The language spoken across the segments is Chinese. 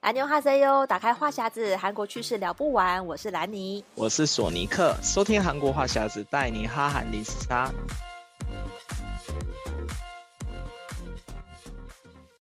安妞哈塞哟，打开话匣子，韩国趣事聊不完。我是兰妮，我是索尼克，收听韩国话匣子，带你哈韩零时差。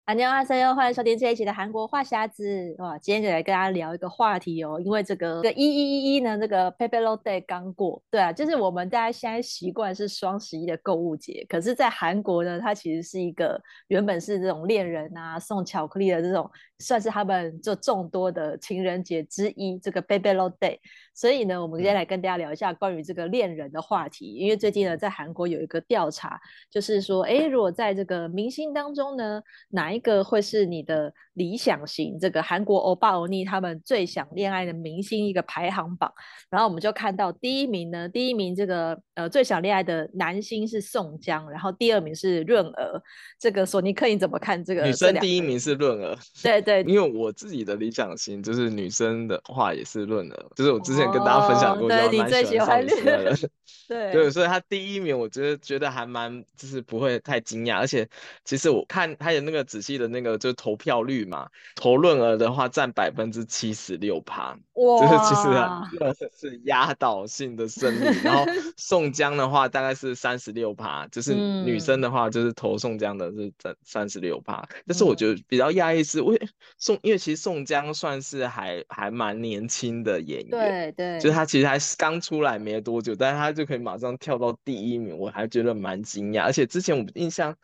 阿妞哈塞哟，欢迎收听这一期的韩国话匣子。哇，今天就来跟大家聊一个话题哦，因为这个这一一一一呢，这个 p a p e r o Day 刚过，对啊，就是我们大家现在习惯是双十一的购物节，可是，在韩国呢，它其实是一个原本是这种恋人啊送巧克力的这种。算是他们这众多的情人节之一，这个 Baby l o Day。所以呢，我们今天来跟大家聊一下关于这个恋人的话题。因为最近呢，在韩国有一个调查，就是说，哎，如果在这个明星当中呢，哪一个会是你的理想型？这个韩国欧巴欧尼他们最想恋爱的明星一个排行榜。然后我们就看到第一名呢，第一名这个呃最想恋爱的男星是宋江，然后第二名是润娥。这个索尼克你怎么看这个？女生第一名是润娥。对。对，因为我自己的理想型就是女生的话也是润娥，就是我之前跟大家分享过，对你最喜欢的。对对，所以他第一名，我觉得觉得还蛮就是不会太惊讶，而且其实我看他有那个仔细的那个就是投票率嘛，投论额的话占百分之七十六趴，哇，就是其实润是压倒性的胜利。然后 宋江的话大概是三十六趴，就是女生的话就是投宋江的是占三十六趴。但是我觉得比较讶异是，为宋，因为其实宋江算是还还蛮年轻的演员，对对，就是他其实还刚出来没多久，但是他就可以马上跳到第一名，我还觉得蛮惊讶。而且之前我印象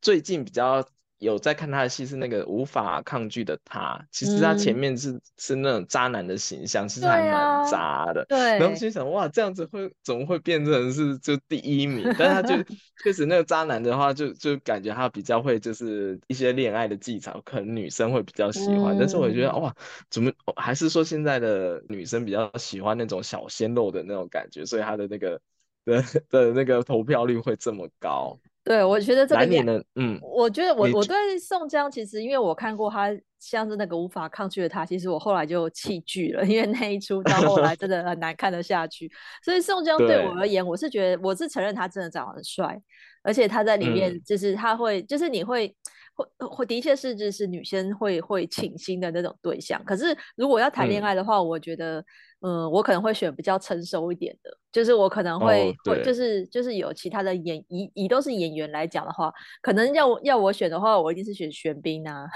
最近比较。有在看他的戏是那个无法抗拒的他，其实他前面是、嗯、是那种渣男的形象，其实还蛮渣的。对，然后心想哇，这样子会怎么会变成是就第一名？但他就 确实那个渣男的话就，就就感觉他比较会就是一些恋爱的技巧，可能女生会比较喜欢。嗯、但是我觉得哇，怎么还是说现在的女生比较喜欢那种小鲜肉的那种感觉，所以他的那个的 的那个投票率会这么高。对，我觉得这个你呢，嗯，我觉得我我对宋江其实，因为我看过他像是那个无法抗拒的他，其实我后来就弃剧了，因为那一出到后来真的很难看得下去。所以宋江对我而言，我是觉得我是承认他真的长得很帅，而且他在里面就是他会，嗯、就是你会会会的确是就是女生会会倾心的那种对象。可是如果要谈恋爱的话，我觉得。嗯，我可能会选比较成熟一点的，就是我可能会，哦、会就是就是有其他的演以以都是演员来讲的话，可能要要我选的话，我一定是选玄彬 啊，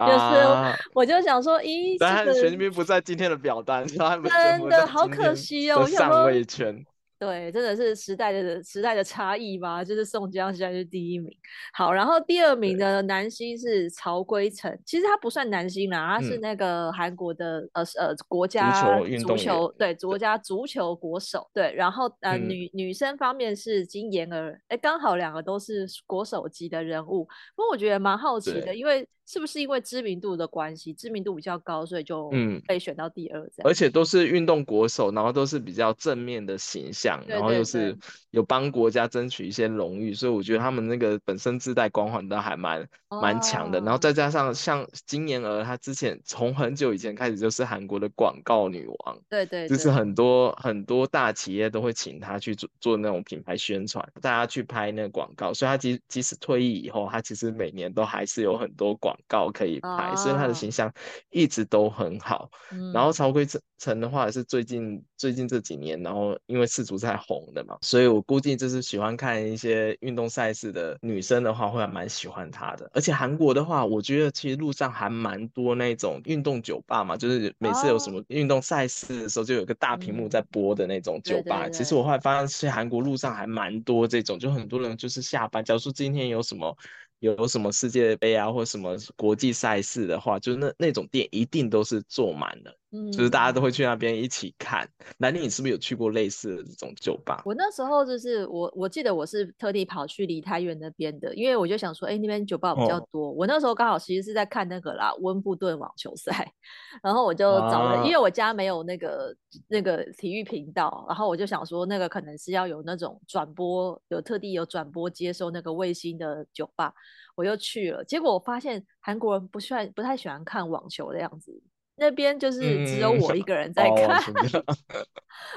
就是我就想说，咦，但是玄彬不在今天的表单，真的好可惜哦，上位圈。对，真的是时代的时代的差异吧。就是宋江现在是第一名，好，然后第二名的男星是曹圭成，其实他不算男星啦，他是那个韩国的、嗯、呃呃国家足球对国家足球国手对，然后呃、嗯、女女生方面是金妍儿，哎，刚好两个都是国手级的人物，不过我觉得蛮好奇的，因为。是不是因为知名度的关系，知名度比较高，所以就被选到第二这样？嗯，而且都是运动国手，然后都是比较正面的形象，对对对，然后又是有帮国家争取一些荣誉，所以我觉得他们那个本身自带光环都还蛮蛮强的。然后再加上像金妍儿，她之前从很久以前开始就是韩国的广告女王，对，对对，就是很多很多大企业都会请她去做做那种品牌宣传，大家去拍那个广告，所以她即即使退役以后，她其实每年都还是有很多广。告可以拍，oh. 所以她的形象一直都很好。嗯、然后曹圭成的话是最近最近这几年，然后因为世足赛红的嘛，所以我估计就是喜欢看一些运动赛事的女生的话，会还蛮喜欢他的。而且韩国的话，我觉得其实路上还蛮多那种运动酒吧嘛，就是每次有什么运动赛事的时候，就有个大屏幕在播的那种酒吧。嗯、其实我后来发现，其实韩国路上还蛮多这种，就很多人就是下班，假如说今天有什么。有什么世界杯啊，或什么国际赛事的话，就那那种店一定都是坐满的。嗯，就是大家都会去那边一起看。兰妮，你是不是有去过类似的这种酒吧？我那时候就是我，我记得我是特地跑去梨泰院那边的，因为我就想说，哎、欸，那边酒吧比较多。哦、我那时候刚好其实是在看那个啦，温布顿网球赛，然后我就找了，啊、因为我家没有那个那个体育频道，然后我就想说，那个可能是要有那种转播，有特地有转播接收那个卫星的酒吧，我就去了，结果我发现韩国人不喜欢，不太喜欢看网球的样子。那边就是只有我一个人在看，嗯 哦、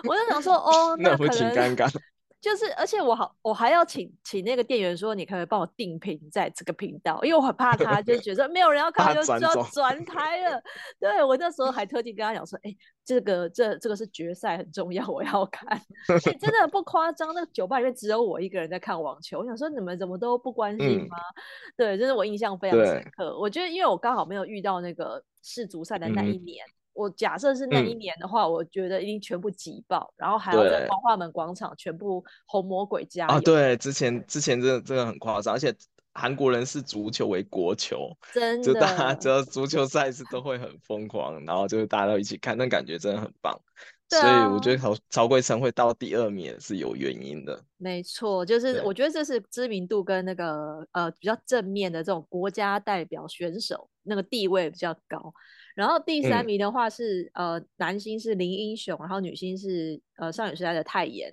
我就想说，哦，那可能，就是，而且我好，我还要请请那个店员说，你可不可以帮我定频在这个频道，因为我很怕他就觉得没有人要 看，就就要转台了。对，我那时候还特地跟他讲说，哎、欸，这个这这个是决赛很重要，我要看。欸、真的不夸张，那个酒吧里面只有我一个人在看网球。我想说你们怎么都不关心吗？嗯、对，就是我印象非常深刻。我觉得因为我刚好没有遇到那个世足赛的那一年。嗯我假设是那一年的话，嗯、我觉得一定全部挤爆，然后还要在光化门广场全部红魔鬼加油啊！对，之前之前真的真的很夸张，而且韩国人视足球为国球，真的，就大家只要足球赛事都会很疯狂，然后就是大家都一起看，那感觉真的很棒。啊、所以我觉得曹曹圭成会到第二名也是有原因的。没错，就是我觉得这是知名度跟那个呃比较正面的这种国家代表选手那个地位比较高。然后第三名的话是、嗯、呃男星是林英雄，然后女星是呃少女时代的泰妍。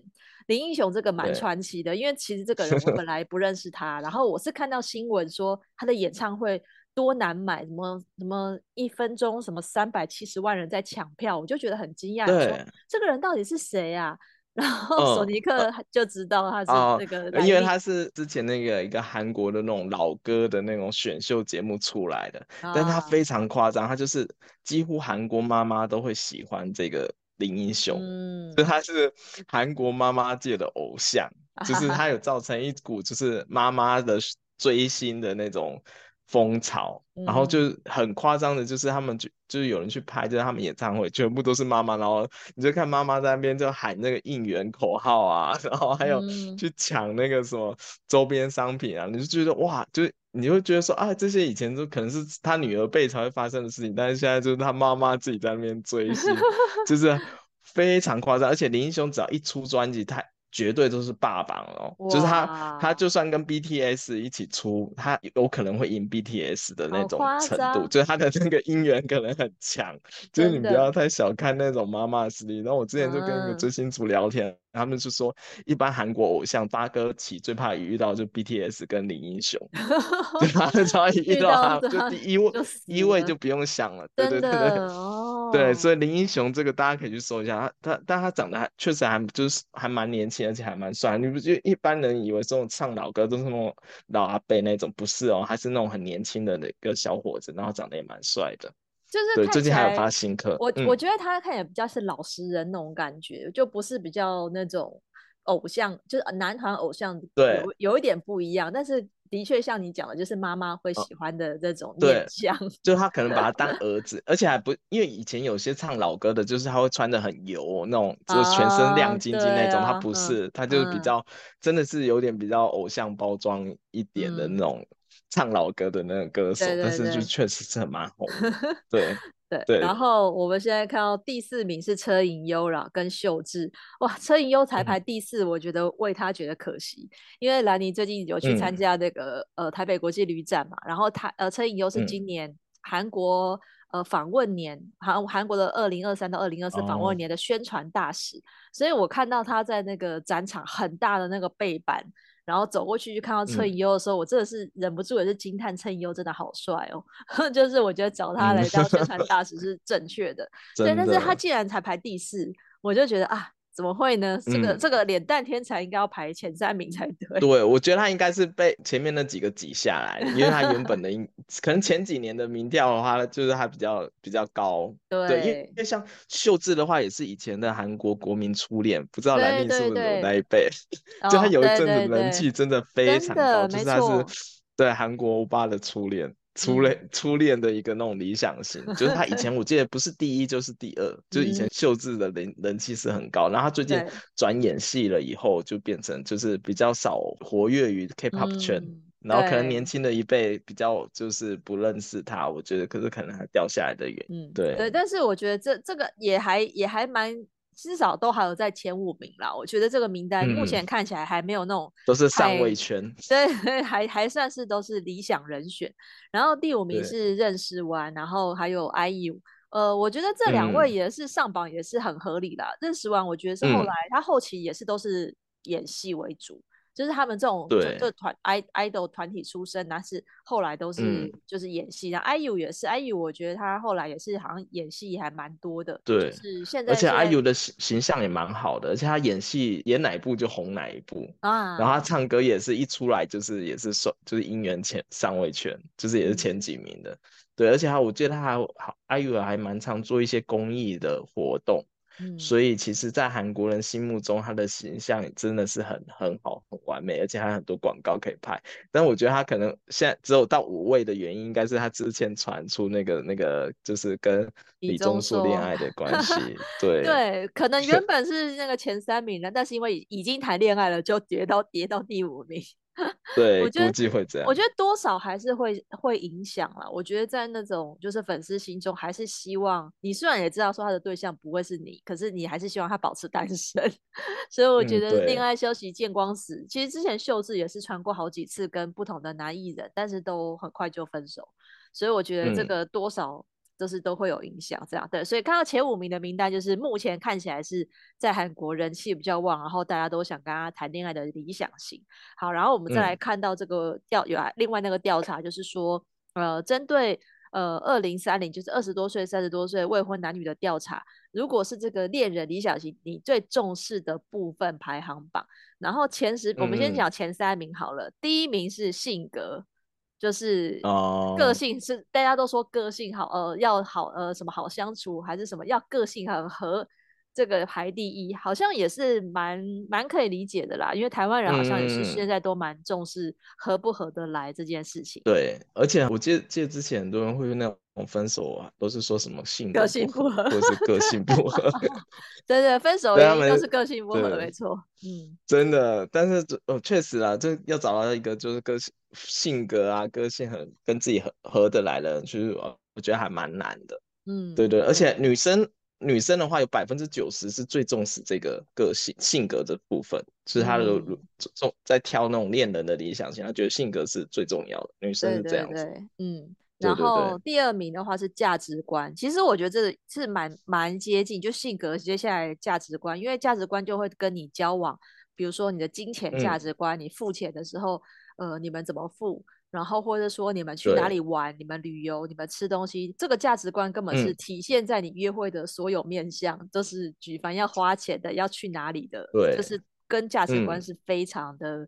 林英雄这个蛮传奇的，因为其实这个人我本 来不认识他，然后我是看到新闻说他的演唱会多难买，什么什么一分钟什么三百七十万人在抢票，我就觉得很惊讶，说这个人到底是谁啊？然后索尼克就知道他是那个、嗯，因为他是之前那个一个韩国的那种老歌的那种选秀节目出来的，啊、但他非常夸张，他就是几乎韩国妈妈都会喜欢这个林英雄，嗯，就他是韩国妈妈界的偶像，就是他有造成一股就是妈妈的追星的那种。风潮，然后就是很夸张的，就是他们就就是有人去拍，就是他们演唱会全部都是妈妈，然后你就看妈妈在那边就喊那个应援口号啊，然后还有去抢那个什么周边商品啊，你就觉得哇，就你会觉得说啊，这些以前都可能是他女儿辈才会发生的事情，但是现在就是他妈妈自己在那边追星，就是非常夸张，而且林英雄只要一出专辑，他。绝对都是霸榜哦，就是他，他就算跟 BTS 一起出，他有可能会赢 BTS 的那种程度，就是他的那个音源可能很强，就是你不要太小看那种妈妈的实力。然后我之前就跟一个追星族聊天，嗯、他们就说，一般韩国偶像八哥起最怕遇到就 BTS 跟林英雄，对吧？只要一遇到他，就第一位一位就不用想了，对对对对。对，所以林英雄这个大家可以去搜一下，他他但他长得还确实还就是还蛮年轻，而且还蛮帅。你不觉得一般人以为这种唱老歌都是那种老阿伯那种，不是哦，他是那种很年轻的那个小伙子，然后长得也蛮帅的。就是对，最近还有发新歌。我、嗯、我觉得他看起来比较是老实人那种感觉，就不是比较那种偶像，就是男团偶像，对，有有一点不一样，但是。的确，像你讲的，就是妈妈会喜欢的这种面相，哦，就他可能 把他当儿子，而且还不，因为以前有些唱老歌的，就是他会穿的很油那种，就是全身亮晶晶那种，啊、他不是，嗯、他就是比较，真的是有点比较偶像包装一点的那种唱老歌的那个歌手，嗯、但是就确实是很蛮红，对。对，然后我们现在看到第四名是车银优啦，跟秀智。哇，车银优才排第四，嗯、我觉得为他觉得可惜，因为兰妮最近有去参加那个、嗯、呃台北国际旅展嘛，然后他呃车银优是今年韩国、嗯、呃访问年韩韩国的二零二三到二零二四访问年的宣传大使，哦、所以我看到他在那个展场很大的那个背板。然后走过去就看到车银优的时候，嗯、我真的是忍不住也是惊叹车银优真的好帅哦！就是我觉得找他来当宣传大使 是正确的，嗯、对。但是他竟然才排第四，我就觉得啊。怎么会呢？这个、嗯、这个脸蛋天才应该要排前三名才对。对，我觉得他应该是被前面那几个挤下来，因为他原本的 可能前几年的民调的话，就是他比较比较高。对，对，因为因为像秀智的话，也是以前的韩国国民初恋，不知道兰妮是不是有那一辈？就他有一阵子人气真的非常高，就是他是对韩国欧巴的初恋。初恋初恋的一个那种理想型，嗯、就是他以前我记得不是第一就是第二，就是以前秀智的人人气是很高，然后他最近转演戏了以后，就变成就是比较少活跃于 K-pop 圈，嗯、然后可能年轻的一辈比较就是不认识他，我觉得可是可能还掉下来的原因，嗯，对。对，但是我觉得这这个也还也还蛮。至少都还有在前五名啦，我觉得这个名单目前看起来还没有那种、嗯、都是上位圈，对，还还算是都是理想人选。然后第五名是认识完，然后还有 IU，呃，我觉得这两位也是上榜也是很合理的。嗯、任时完我觉得是后来、嗯、他后期也是都是演戏为主，就是他们这种对就团 i idol 团体出身，但是后来都是就是演戏。然后 IU 也是 IU，我觉得他后来也是好像演戏还蛮多的。对，就是现在，而且 IU 的形形象也蛮好的，而且他演戏演哪一部就红哪一部啊。然后他唱歌也是一出来就是也是算就是音源前上位圈，就是也是前几名的。嗯、对，而且他我记得他还好 IU 还蛮常做一些公益的活动。嗯，所以其实，在韩国人心目中，他的形象真的是很很好、很完美，而且还有很多广告可以拍。但我觉得他可能现在只有到五位的原因，应该是他之前传出那个那个，就是跟李钟硕恋爱的 关系。对对，可能原本是那个前三名的，但是因为已经谈恋爱了，就跌到跌到第五名。对，我估计会这样。我觉得多少还是会会影响啦。我觉得在那种就是粉丝心中，还是希望你虽然也知道说他的对象不会是你，可是你还是希望他保持单身。所以我觉得恋爱消息见光死。嗯、其实之前秀智也是传过好几次跟不同的男艺人，但是都很快就分手。所以我觉得这个多少。嗯就是都会有影响，这样对，所以看到前五名的名单，就是目前看起来是在韩国人气比较旺，然后大家都想跟他谈恋爱的理想型。好，然后我们再来看到这个调有、嗯、另外那个调查，就是说呃，针对呃二零三零就是二十多岁、三十多岁未婚男女的调查，如果是这个恋人理想型，你最重视的部分排行榜，然后前十，我们先讲前三名好了，嗯、第一名是性格。就是个性是、oh. 大家都说个性好，呃，要好，呃，什么好相处，还是什么要个性很合，这个排第一，好像也是蛮蛮可以理解的啦。因为台湾人好像也是现在都蛮重视合不合得来这件事情。嗯、对，而且我记得记得之前很多人会用那种分手啊，都是说什么性格个性不合，或是个性不 合。对对，分手原因都是个性不合，没错。嗯，真的，但是哦，确实啊，这要找到一个就是个性。性格啊，个性很跟自己合合得来的，其实我我觉得还蛮难的。嗯，对对，而且女生女生的话，有百分之九十是最重视这个个性性格这部分，是她的重在挑那种恋人的理想型，她觉得性格是最重要的。女生是这样子。对对对，嗯，然后第二名的话是价值观，其实我觉得这是蛮蛮接近，就性格接下来价值观，因为价值观就会跟你交往，比如说你的金钱价值观，嗯、你付钱的时候。呃，你们怎么付？然后或者说你们去哪里玩？你们旅游？你们吃东西？这个价值观根本是体现在你约会的所有面向，都、嗯、是举凡要花钱的，要去哪里的，对，就是跟价值观是非常的、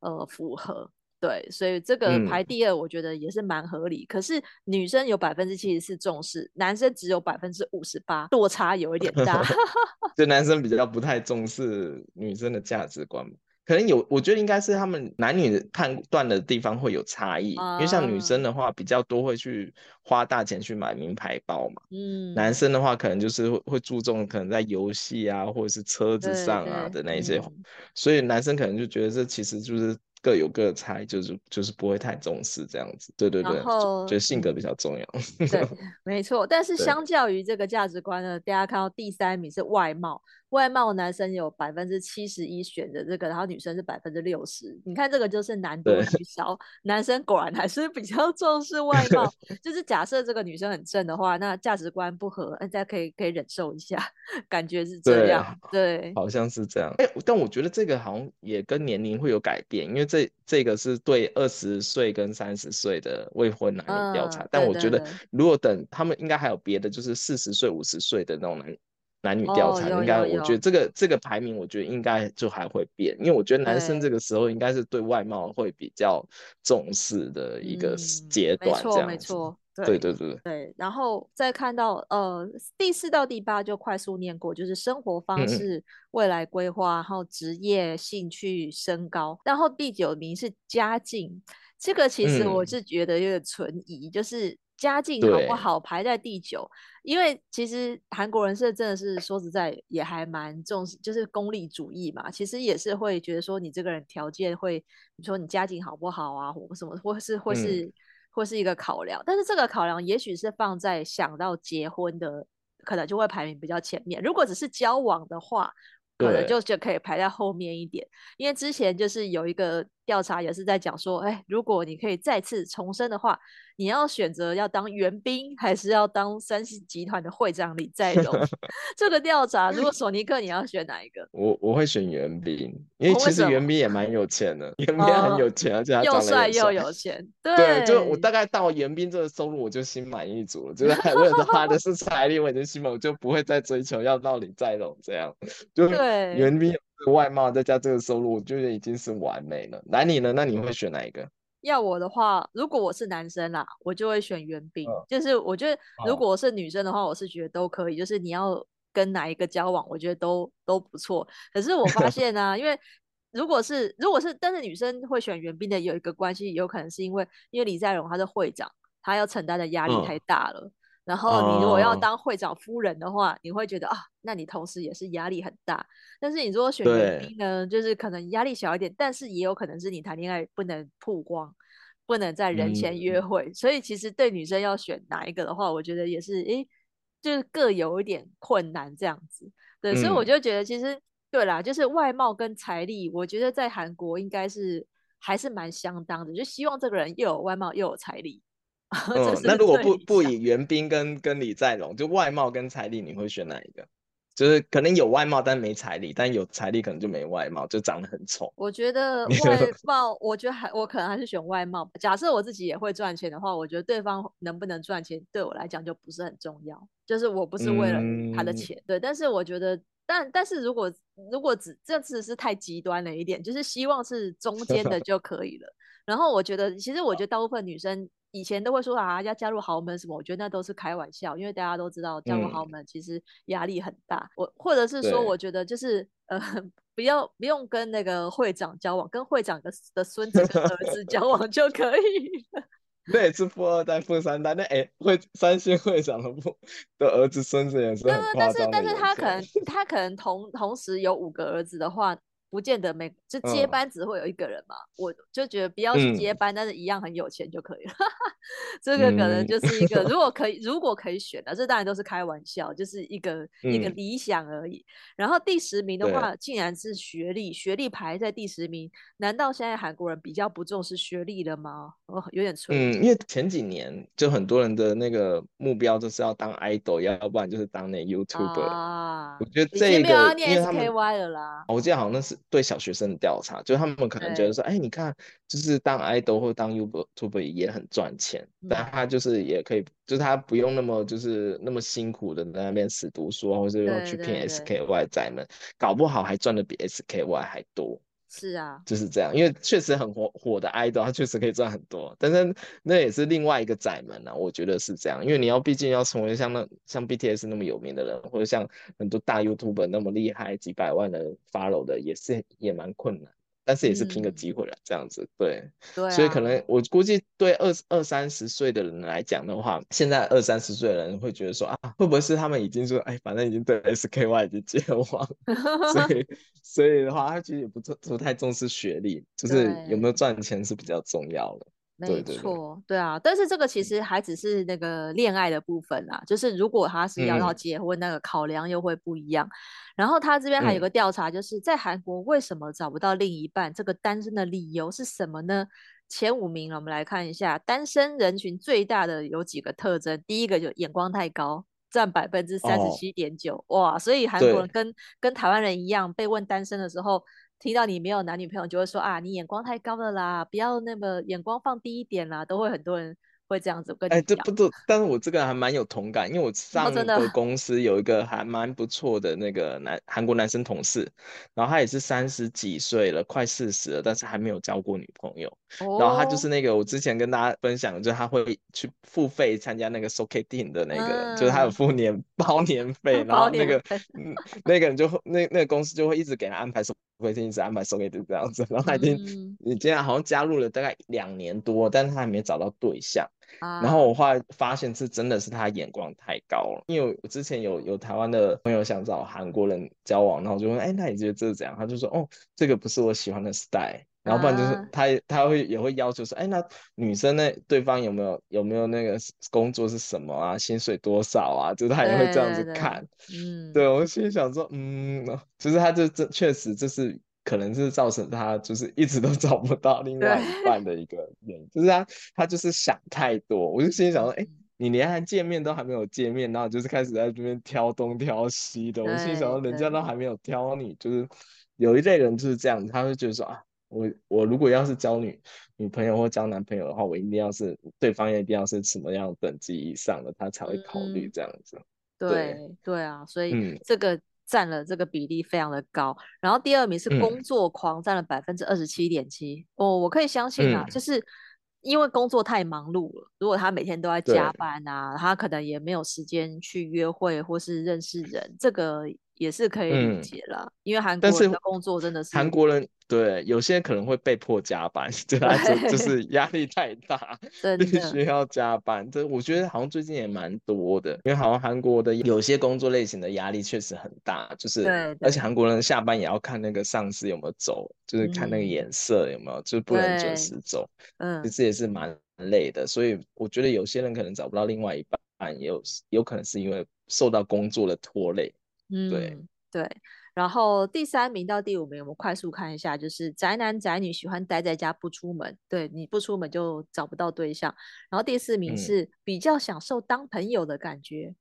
嗯、呃符合。对，所以这个排第二，我觉得也是蛮合理。嗯、可是女生有百分之七十四重视，男生只有百分之五十八，落差有一点大。就男生比较不太重视女生的价值观。可能有，我觉得应该是他们男女判断的地方会有差异，因为像女生的话比较多会去花大钱去买名牌包嘛，嗯，男生的话可能就是会会注重可能在游戏啊或者是车子上啊的那一些，所以男生可能就觉得这其实就是。各有各的差，就是就是不会太重视这样子，对对对，就觉得性格比较重要。嗯、对，没错。但是相较于这个价值观呢，大家看到第三名是外貌，外貌男生有百分之七十一选的这个，然后女生是百分之六十。你看这个就是男多女少，男生果然还是比较重视外貌。就是假设这个女生很正的话，那价值观不合，大家可以可以忍受一下，感觉是这样。对，对好像是这样。哎、欸，但我觉得这个好像也跟年龄会有改变，因为。这这个是对二十岁跟三十岁的未婚男女调查，嗯、但我觉得如果等他们应该还有别的，就是四十岁、五十岁的那种男男女调查，应该我觉得这个这个排名，我觉得应该就还会变，因为我觉得男生这个时候应该是对外貌会比较重视的一个阶段，这样子。嗯对对对对，然后再看到呃第四到第八就快速念过，就是生活方式、嗯、未来规划，然后职业、兴趣、身高，然后第九名是家境，这个其实我是觉得有点存疑，嗯、就是家境好不好排在第九，因为其实韩国人是真的是说实在也还蛮重视，就是功利主义嘛，其实也是会觉得说你这个人条件会，你说你家境好不好啊，或什么，或是或是。嗯或是一个考量，但是这个考量也许是放在想到结婚的，可能就会排名比较前面。如果只是交往的话，可能就就可以排在后面一点。因为之前就是有一个调查也是在讲说，哎，如果你可以再次重生的话，你要选择要当援兵，还是要当三星集团的会长李在镕？这个调查，如果索尼克，你要选哪一个？我我会选援兵，因为其实援兵也蛮有钱的，元彬很有钱，而且他又帅又有钱。对，就我大概到援兵这个收入，我就心满意足了。就是为了花 的是财力，我已经心满，我就不会再追求要到李在镕这样。就元彬外貌再加这个收入，我觉得已经是完美了。那你呢？那你会选哪一个？要我的话，如果我是男生啦，我就会选袁彬。嗯、就是我觉得，如果我是女生的话，我是觉得都可以。就是你要跟哪一个交往，我觉得都都不错。可是我发现呢、啊，因为如果是如果是，但是女生会选袁彬的有一个关系，有可能是因为因为李在镕他是会长，他要承担的压力太大了。嗯然后你如果要当会长夫人的话，哦、你会觉得啊，那你同时也是压力很大。但是你如果选元彬呢，就是可能压力小一点，但是也有可能是你谈恋爱不能曝光，不能在人前约会。嗯、所以其实对女生要选哪一个的话，我觉得也是，诶，就是各有一点困难这样子。对，嗯、所以我就觉得其实对啦，就是外貌跟财力，我觉得在韩国应该是还是蛮相当的，就希望这个人又有外貌又有财力。嗯，那如果不不以袁彬跟跟李在龙，就外貌跟财力，你会选哪一个？就是可能有外貌但没财力，但有财力可能就没外貌，就长得很丑。我觉得 外貌，我觉得还我可能还是选外貌。假设我自己也会赚钱的话，我觉得对方能不能赚钱对我来讲就不是很重要。就是我不是为了他的钱，嗯、对。但是我觉得，但但是如果如果只这次是太极端了一点，就是希望是中间的就可以了。然后我觉得，其实我觉得大部分女生。以前都会说啊，要加入豪门什么，我觉得那都是开玩笑，因为大家都知道加入豪门其实压力很大。我、嗯、或者是说，我觉得就是呃，不要不用跟那个会长交往，跟会长的的孙子跟儿子交往就可以。那也是富二代、富三代，那哎，会三星会长的不的儿子、孙子也是。但是但是他可能 他可能同同时有五个儿子的话。不见得每就接班只会有一个人嘛，嗯、我就觉得不要去接班，嗯、但是一样很有钱就可以了。这个可能就是一个，如果可以，如果可以选的，这当然都是开玩笑，就是一个、嗯、一个理想而已。然后第十名的话，竟然是学历，学历排在第十名，难道现在韩国人比较不重视学历了吗？哦，有点蠢。嗯，因为前几年就很多人的那个目标就是要当 idol，要不然就是当那 YouTuber。啊，我觉得这个，因为他们 SKY 了啦。我记得好像那是。对小学生的调查，就他们可能觉得说，哎，你看，就是当 idol 或当 YouTuber 也很赚钱，嗯、但他就是也可以，就是他不用那么就是那么辛苦的在那边死读书，或者用去骗 SKY 仔们，搞不好还赚的比 SKY 还多。是啊，就是这样，因为确实很火火的 idol，他确实可以赚很多，但是那也是另外一个窄门啊，我觉得是这样，因为你要毕竟要成为像那像 BTS 那么有名的人，或者像很多大 YouTuber 那么厉害，几百万的 follow 的，也是也蛮困难。但是也是拼个机会了，这样子，嗯、对，对啊、所以可能我估计对二二三十岁的人来讲的话，现在二三十岁的人会觉得说啊，会不会是他们已经说，哎，反正已经对 SKY 已经绝望，所以所以的话，他其实也不不太重视学历，就是有没有赚钱是比较重要的。没错，对啊，但是这个其实还只是那个恋爱的部分啦，就是如果他是要到结婚，那个考量又会不一样。嗯、然后他这边还有个调查，就是在韩国为什么找不到另一半？这个单身的理由是什么呢？前五名我们来看一下，单身人群最大的有几个特征。第一个就眼光太高，占百分之三十七点九，哇！所以韩国人跟跟台湾人一样，被问单身的时候。听到你没有男女朋友，就会说啊，你眼光太高了啦，不要那么眼光放低一点啦，都会很多人。会这样子跟你这不都，但是我这个还蛮有同感，因为我 上个公司有一个还蛮不错的那个男韩国男生同事，然后他也是三十几岁了，快四十了，但是还没有交过女朋友。哦、然后他就是那个我之前跟大家分享，就是他会去付费参加那个 Soketing 的那个，嗯、就是他有付年 包年费，然后那个嗯，那个人就那那个公司就会一直给他安排 Soketing，一直安排 Soketing 这样子，然后他已经、嗯、你竟然好像加入了大概两年多，但是他还没找到对象。然后我后来发现是真的是他眼光太高了，因为我之前有有台湾的朋友想找韩国人交往，然后我就问，哎，那你觉得这是怎样？他就说，哦，这个不是我喜欢的 style。然后不然就是他他会也会要求说，哎，那女生那，对方有没有有没有那个工作是什么啊？薪水多少啊？就是他也会这样子看。嗯，对，我心里想说，嗯，其实他这这确实这是。可能是造成他就是一直都 找不到另外一半的一个原因，就是他他就是想太多。我就心里想说，哎、欸，你连还见面都还没有见面，然后就是开始在这边挑东挑西的。我心里想说，人家都还没有挑你，就是有一类人就是这样，他会觉得说啊，我我如果要是交女女朋友或交男朋友的话，我一定要是对方也一定要是什么样等级以上的，他才会考虑这样子。嗯、对对，啊，所以这个。嗯占了这个比例非常的高，然后第二名是工作狂，占了百分之二十七点七。哦，我可以相信啊，嗯、就是因为工作太忙碌了，如果他每天都在加班啊，他可能也没有时间去约会或是认识人，这个也是可以理解了。嗯、因为韩国人的工作真的是韩国人。对，有些人可能会被迫加班，对啊，就就是压力太大，必须要加班。这我觉得好像最近也蛮多的，因为好像韩国的有些工作类型的压力确实很大，就是，而且韩国人下班也要看那个上司有没有走，就是看那个颜色有没有，就是不能准时走。嗯，其实也是蛮累的，所以我觉得有些人可能找不到另外一半，也有有可能是因为受到工作的拖累。嗯，对对。然后第三名到第五名，我们快速看一下，就是宅男宅女喜欢待在家不出门，对，你不出门就找不到对象。然后第四名是比较享受当朋友的感觉，嗯、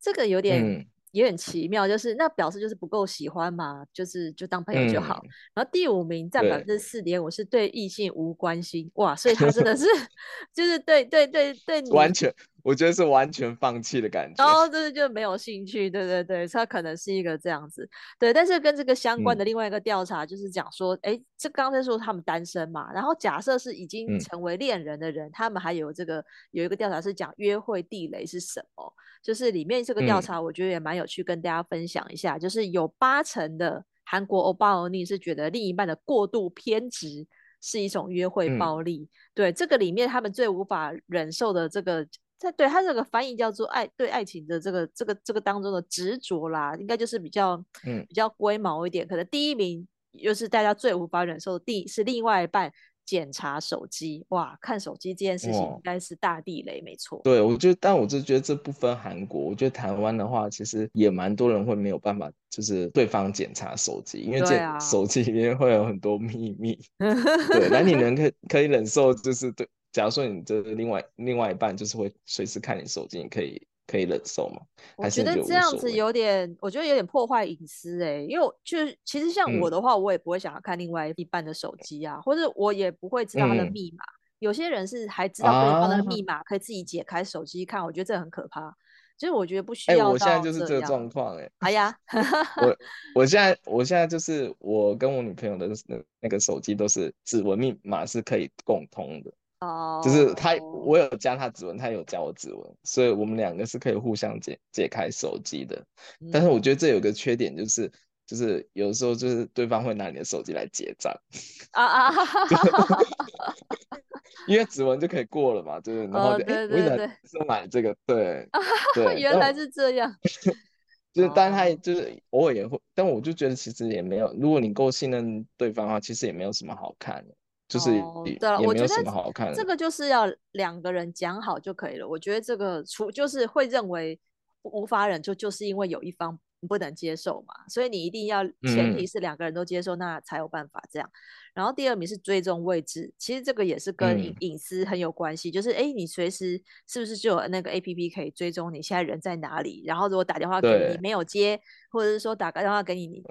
这个有点、嗯、有点奇妙，就是那表示就是不够喜欢嘛，就是就当朋友就好。嗯、然后第五名占百分之四点五，是对异性无关心，哇，所以他真的是 就是对对对对你完全。我觉得是完全放弃的感觉，然后就是就没有兴趣，对对对，他可能是一个这样子，对。但是跟这个相关的另外一个调查就是讲说，哎、嗯，这刚才说他们单身嘛，然后假设是已经成为恋人的人，嗯、他们还有这个有一个调查是讲约会地雷是什么，就是里面这个调查我觉得也蛮有趣，跟大家分享一下，嗯、就是有八成的韩国欧巴欧尼是觉得另一半的过度偏执是一种约会暴力，嗯、对这个里面他们最无法忍受的这个。在对他这个翻译叫做爱对爱情的这个这个这个当中的执着啦，应该就是比较嗯比较龟毛一点。可能第一名又是大家最无法忍受的，第是另外一半检查手机，哇，看手机这件事情应该是大地雷，没错。对，我觉得，但我就觉得这不分韩国，我觉得台湾的话，其实也蛮多人会没有办法，就是对方检查手机，因为这手机里面会有很多秘密。对，那你能可可以忍受，就是对。假如说你这另外另外一半就是会随时看你手机，你可以可以忍受吗？我觉得这样子有点，我觉得有点破坏隐私哎、欸，因为就是其实像我的话，我也不会想要看另外一半的手机啊，嗯、或者我也不会知道他的密码。嗯、有些人是还知道对方的密码，啊、可以自己解开手机看，我觉得这很可怕。其实我觉得不需要。哎，我现在就是这个状况哎。哎呀，我 我现在我现在就是我跟我女朋友的那个手机都是指纹密码是可以共通的。哦，就是他，我有加他指纹，他有加我指纹，所以我们两个是可以互相解解开手机的。嗯、但是我觉得这有个缺点，就是就是有时候就是对方会拿你的手机来结账 啊啊，因为指纹就可以过了嘛，就是然后就哎，为什么是买这个？对 对，原来是这样。就是，但他就是偶尔也会，但我就觉得其实也没有，如果你够信任对方的话，其实也没有什么好看的。就是对了，我觉得这个就是要两个人讲好就可以了。我觉得这个除就是会认为无法忍受，就是因为有一方不能接受嘛。所以你一定要前提是两个人都接受，嗯、那才有办法这样。然后第二名是追踪位置，其实这个也是跟隐隐私很有关系。嗯、就是哎，你随时是不是就有那个 APP 可以追踪你现在人在哪里？然后如果打电话给你没有接，或者是说打个电话给你，你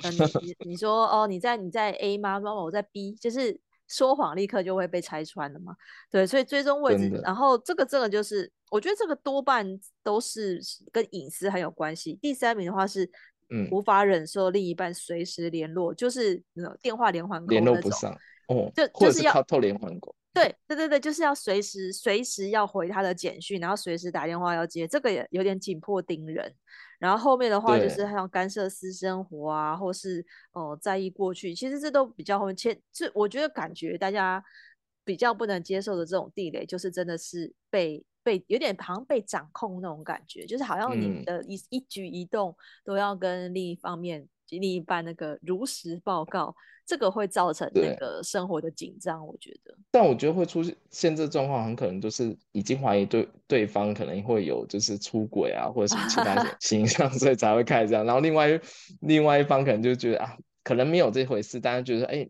你你说哦你在你在 A 吗？妈妈我在 B，就是。说谎立刻就会被拆穿的嘛？对，所以追踪位置，然后这个这个就是，我觉得这个多半都是跟隐私很有关系。第三名的话是，嗯，无法忍受另一半随时联络，嗯、就是那种电话连环联络不上哦，就就是要偷连环狗。对对对对，就是要随时随时要回他的简讯，然后随时打电话要接，这个也有点紧迫盯人。然后后面的话就是像干涉私生活啊，或是哦、呃、在意过去，其实这都比较后面前。这我觉得感觉大家比较不能接受的这种地雷，就是真的是被被有点好像被掌控那种感觉，就是好像你的一、嗯、一举一动都要跟另一方面。另一半那个如实报告，这个会造成那个生活的紧张，我觉得。但我觉得会出现这状况，很可能就是已经怀疑对对方可能会有就是出轨啊，或者什么其他 形象，所以才会开始这样。然后另外另外一方可能就觉得啊，可能没有这回事，但是觉得哎。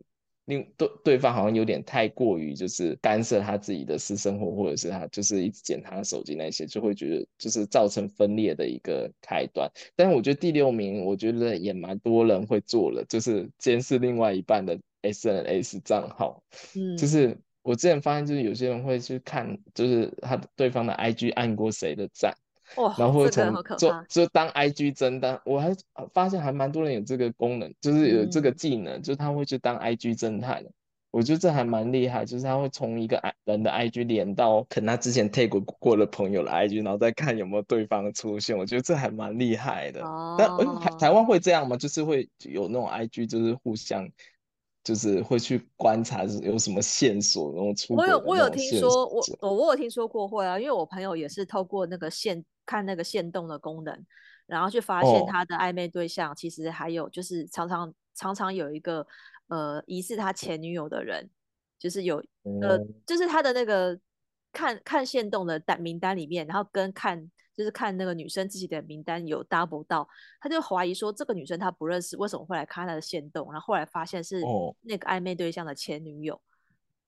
另对对方好像有点太过于就是干涉他自己的私生活，或者是他就是一直检他的手机那些，就会觉得就是造成分裂的一个开端。但是我觉得第六名，我觉得也蛮多人会做了，就是监视另外一半的 SNS 账号。嗯，就是我之前发现，就是有些人会去看，就是他对方的 IG 按过谁的赞。哇，然后会从就就当 IG 侦探，我还发现还蛮多人有这个功能，就是有这个技能，嗯、就是他会去当 IG 侦探。我觉得这还蛮厉害，就是他会从一个人的 IG 连到可能他之前 tag 过的朋友的 IG，然后再看有没有对方的出现。我觉得这还蛮厉害的。哦、但台台湾会这样吗？就是会有那种 IG，就是互相。就是会去观察有什么线索，然后出。我有我有听说，我我我有听说过会啊，因为我朋友也是透过那个线看那个限动的功能，然后去发现他的暧昧对象其实还有就是常常常常有一个呃疑似他前女友的人，就是有呃就是他的那个看看限动的单名单里面，然后跟看。就是看那个女生自己的名单有 double 到，他就怀疑说这个女生他不认识，为什么会来看他的限动？然后后来发现是那个暧昧对象的前女友，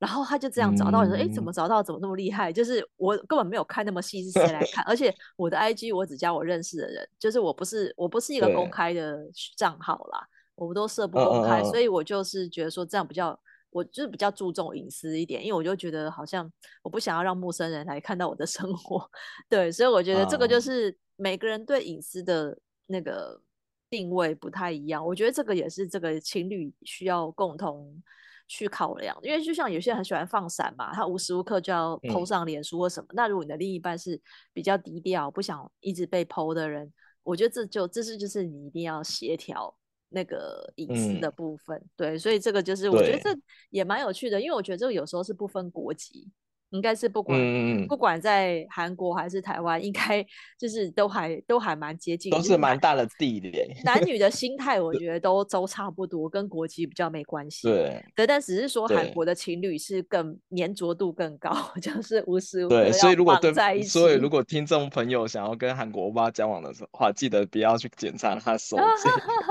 然后他就这样找到，说：“哎、嗯，怎么找到？怎么那么厉害？”就是我根本没有看那么细，是谁来看？而且我的 IG 我只加我认识的人，就是我不是我不是一个公开的账号啦，我们都设不公开，所以我就是觉得说这样比较。我就是比较注重隐私一点，因为我就觉得好像我不想要让陌生人来看到我的生活，对，所以我觉得这个就是每个人对隐私的那个定位不太一样。我觉得这个也是这个情侣需要共同去考量，因为就像有些人很喜欢放闪嘛，他无时无刻就要 po 上脸书或什么。嗯、那如果你的另一半是比较低调，不想一直被 po 的人，我觉得这就这是就是你一定要协调。那个隐私的部分，嗯、对，所以这个就是我觉得这也蛮有趣的，因为我觉得这个有时候是不分国籍。应该是不管、嗯、不管在韩国还是台湾，应该就是都还都还蛮接近，都是蛮大的地点。男女的 心态我觉得都都差不多，跟国籍比较没关系。对对，但只是说韩国的情侣是更粘着度更高，就是无时无刻对，所以如果对，所以如果听众朋友想要跟韩国欧巴交往的话，记得不要去检查他手机，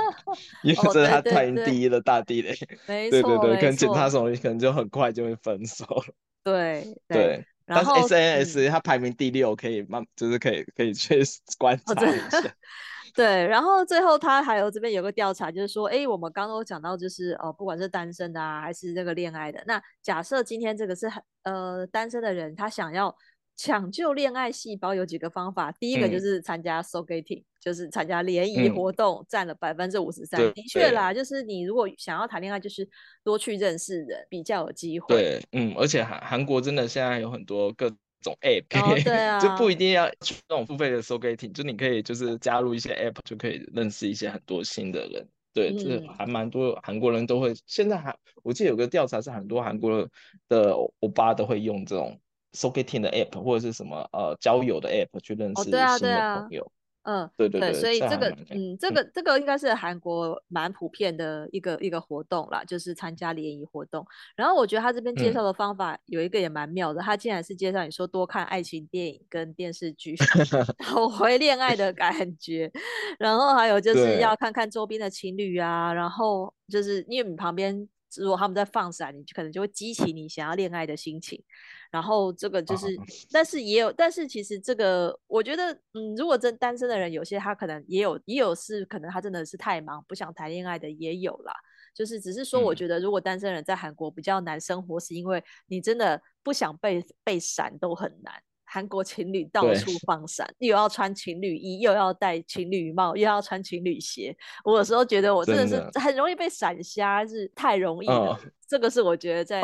因为这是他排名第一的大地雷。没错，对对对，可能检查手机可能就很快就会分手了。对对，对但是 SNS 它排名第六，可以慢，就是可以可以去 观察一下。哦、对，然后最后他还有这边有个调查，就是说，哎，我们刚刚都讲到，就是哦，不管是单身的啊，还是这个恋爱的，那假设今天这个是呃单身的人，他想要。抢救恋爱细胞有几个方法，第一个就是参加 Soulgating，、嗯、就是参加联谊活动，占、嗯、了百分之五十三。的确啦，就是你如果想要谈恋爱，就是多去认识人，比较有机会。对，嗯，而且韩韩国真的现在有很多各种 App，、哦、对啊，就不一定要去那种付费的 Soulgating，就你可以就是加入一些 App，就可以认识一些很多新的人。对，就是还蛮多韩国人都会。现在还我记得有个调查是很多韩国的欧巴都会用这种。Soulgating 的 app 或者是什么呃交友的 app 去认识新的朋友，嗯，对对对，所以这个嗯这个这个应该是韩国蛮普遍的一个、嗯、一个活动啦，就是参加联谊活动。然后我觉得他这边介绍的方法有一个也蛮妙的，嗯、他竟然是介绍你说多看爱情电影跟电视剧，找回恋爱的感觉。然后还有就是要看看周边的情侣啊，然后就是因为你旁边如果他们在放闪，你就可能就会激起你想要恋爱的心情。然后这个就是，但是也有，但是其实这个，我觉得，嗯，如果真单身的人，有些他可能也有，也有是可能他真的是太忙，不想谈恋爱的也有啦。就是只是说，我觉得如果单身人在韩国比较难生活，是因为你真的不想被被闪都很难。韩国情侣到处放闪，又要穿情侣衣，又要戴情侣帽，又要穿情侣鞋。我有时候觉得我真的是很容易被闪瞎，是太容易了。这个是我觉得在。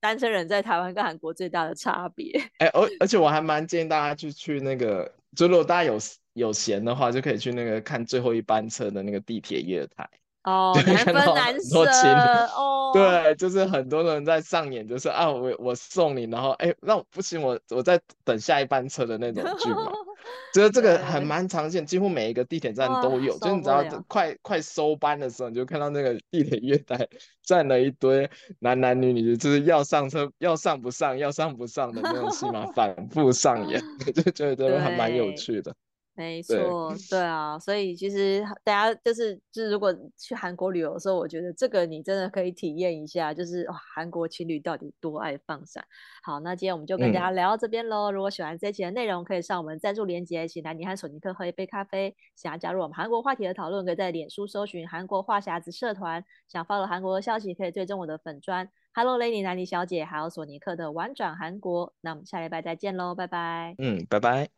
单身人在台湾跟韩国最大的差别。哎、欸，而而且我还蛮建议大家去去那个，就如果大家有有闲的话，就可以去那个看最后一班车的那个地铁月台。哦，难分难舍 哦。对，就是很多人在上演，就是啊，我我送你，然后哎，那、欸、不行，我我在等下一班车的那种剧嘛。就是这个还蛮常见，几乎每一个地铁站都有。就是你知道快快收班的时候，你就看到那个地铁月台 站了一堆男男女女，就是要上车要上不上，要上不上的那种戏码反复上演，就觉得还蛮有趣的。没错，对啊，所以其实大家就是就是如果去韩国旅游的时候，我觉得这个你真的可以体验一下，就是哇，韩国情侣到底多爱放闪。好，那今天我们就跟大家聊到这边喽。嗯、如果喜欢这一期的内容，可以上我们赞助连接，请来你和索尼克喝一杯咖啡。想要加入我们韩国话题的讨论，可以在脸书搜寻韩国话匣子社团。想 follow 韩国的消息，可以追踪我的粉专。Hello Lady 南妮小姐，还有索尼克的玩转韩国。那我们下礼拜再见喽，拜拜。嗯，拜拜。